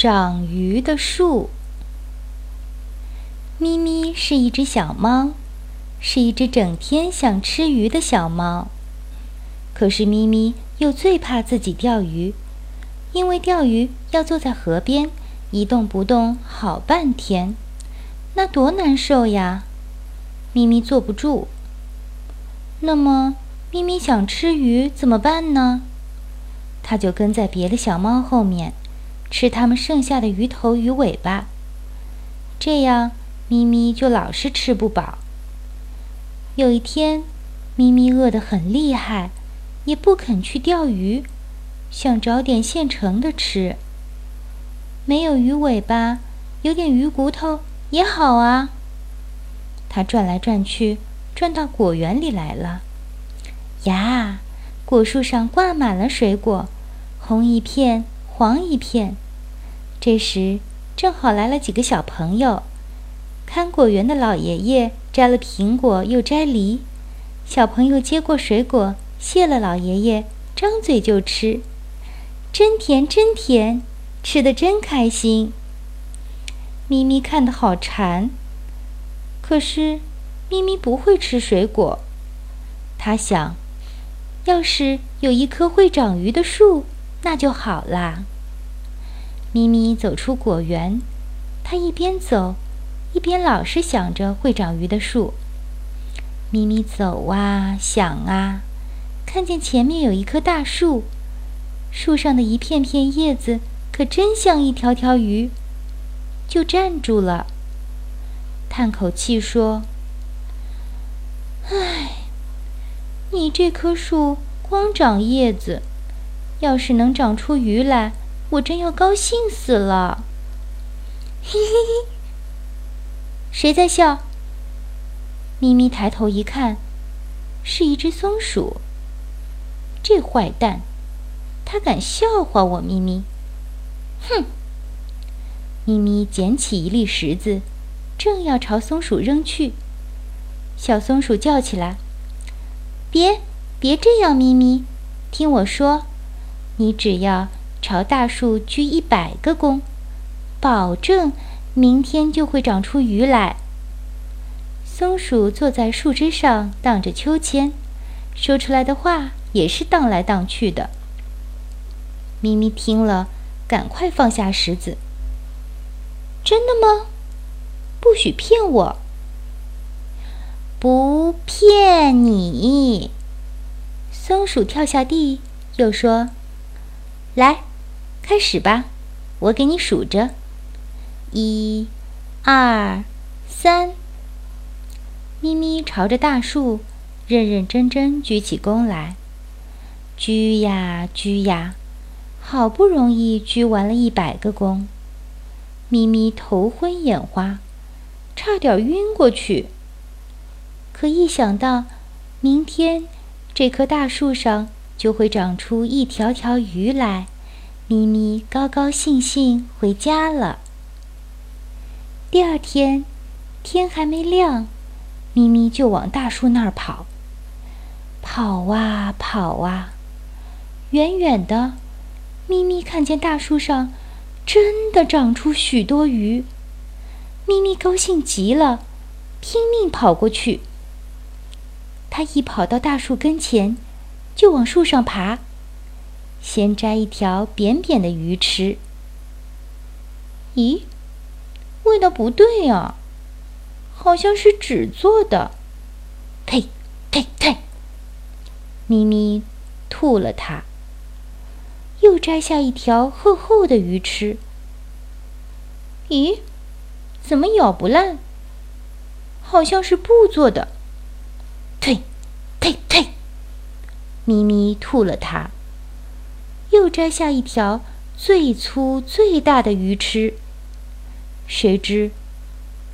长鱼的树。咪咪是一只小猫，是一只整天想吃鱼的小猫。可是咪咪又最怕自己钓鱼，因为钓鱼要坐在河边一动不动好半天，那多难受呀！咪咪坐不住。那么咪咪想吃鱼怎么办呢？它就跟在别的小猫后面。吃它们剩下的鱼头鱼尾巴，这样咪咪就老是吃不饱。有一天，咪咪饿得很厉害，也不肯去钓鱼，想找点现成的吃。没有鱼尾巴，有点鱼骨头也好啊。它转来转去，转到果园里来了。呀，果树上挂满了水果，红一片。黄一片。这时正好来了几个小朋友，看果园的老爷爷摘了苹果，又摘梨。小朋友接过水果，谢了老爷爷，张嘴就吃，真甜真甜，吃的真开心。咪咪看得好馋，可是咪咪不会吃水果。他想，要是有一棵会长鱼的树。那就好啦。咪咪走出果园，它一边走，一边老是想着会长鱼的树。咪咪走啊，想啊，看见前面有一棵大树，树上的一片片叶子可真像一条条鱼，就站住了，叹口气说：“唉，你这棵树光长叶子。”要是能长出鱼来，我真要高兴死了！嘿嘿嘿，谁在笑？咪咪抬头一看，是一只松鼠。这坏蛋，他敢笑话我咪咪！哼！咪咪捡起一粒石子，正要朝松鼠扔去，小松鼠叫起来：“别，别这样，咪咪，听我说。”你只要朝大树鞠一百个躬，保证明天就会长出鱼来。松鼠坐在树枝上荡着秋千，说出来的话也是荡来荡去的。咪咪听了，赶快放下石子。真的吗？不许骗我！不骗你。松鼠跳下地，又说。来，开始吧！我给你数着，一、二、三。咪咪朝着大树认认真真鞠起躬来，鞠呀鞠呀，好不容易鞠完了一百个躬。咪咪头昏眼花，差点晕过去。可一想到明天这棵大树上……就会长出一条条鱼来，咪咪高高兴兴回家了。第二天，天还没亮，咪咪就往大树那儿跑。跑啊跑啊，远远的，咪咪看见大树上真的长出许多鱼，咪咪高兴极了，拼命跑过去。它一跑到大树跟前。就往树上爬，先摘一条扁扁的鱼吃。咦，味道不对啊，好像是纸做的。呸呸呸！咪咪吐了它。又摘下一条厚厚的鱼吃。咦，怎么咬不烂？好像是布做的。呸呸呸！咪咪吐了它，又摘下一条最粗最大的鱼吃。谁知，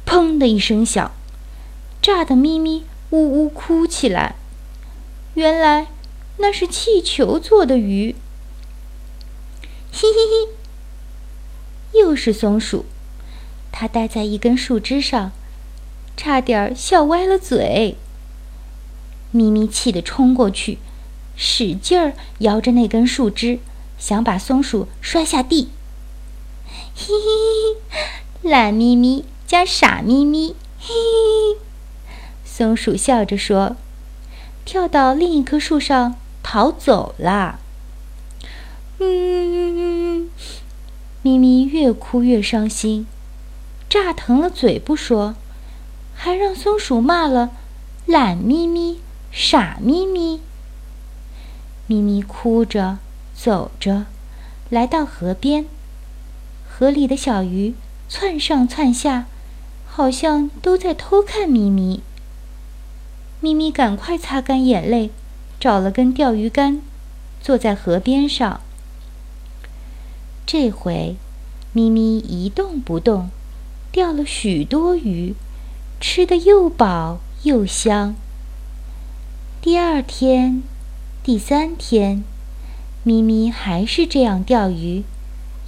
砰的一声响，炸得咪咪呜呜哭起来。原来那是气球做的鱼。嘿嘿嘿，又是松鼠，它待在一根树枝上，差点笑歪了嘴。咪咪气得冲过去。使劲儿摇着那根树枝，想把松鼠摔下地。嘿嘿，懒咪咪加傻咪咪，嘿嘿。松鼠笑着说，跳到另一棵树上逃走了。嗯，咪咪越哭越伤心，炸疼了嘴不说，还让松鼠骂了懒咪咪、傻咪咪。咪咪哭着走着，来到河边。河里的小鱼窜上窜下，好像都在偷看咪咪。咪咪赶快擦干眼泪，找了根钓鱼竿，坐在河边上。这回，咪咪一动不动，钓了许多鱼，吃得又饱又香。第二天。第三天，咪咪还是这样钓鱼，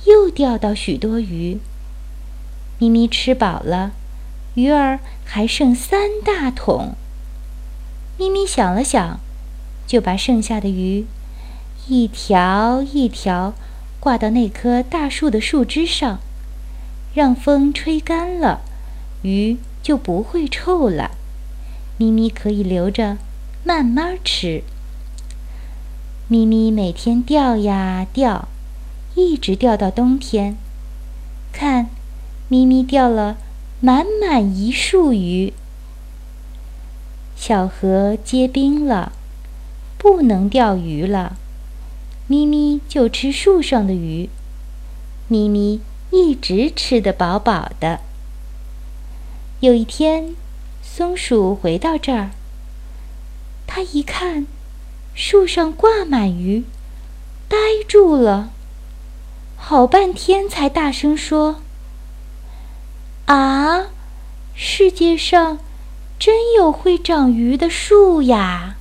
又钓到许多鱼。咪咪吃饱了，鱼儿还剩三大桶。咪咪想了想，就把剩下的鱼一条一条挂到那棵大树的树枝上，让风吹干了，鱼就不会臭了。咪咪可以留着慢慢吃。咪咪每天钓呀钓，一直钓到冬天。看，咪咪钓了满满一树鱼。小河结冰了，不能钓鱼了。咪咪就吃树上的鱼。咪咪一直吃得饱饱的。有一天，松鼠回到这儿，它一看。树上挂满鱼，呆住了，好半天才大声说：“啊，世界上真有会长鱼的树呀！”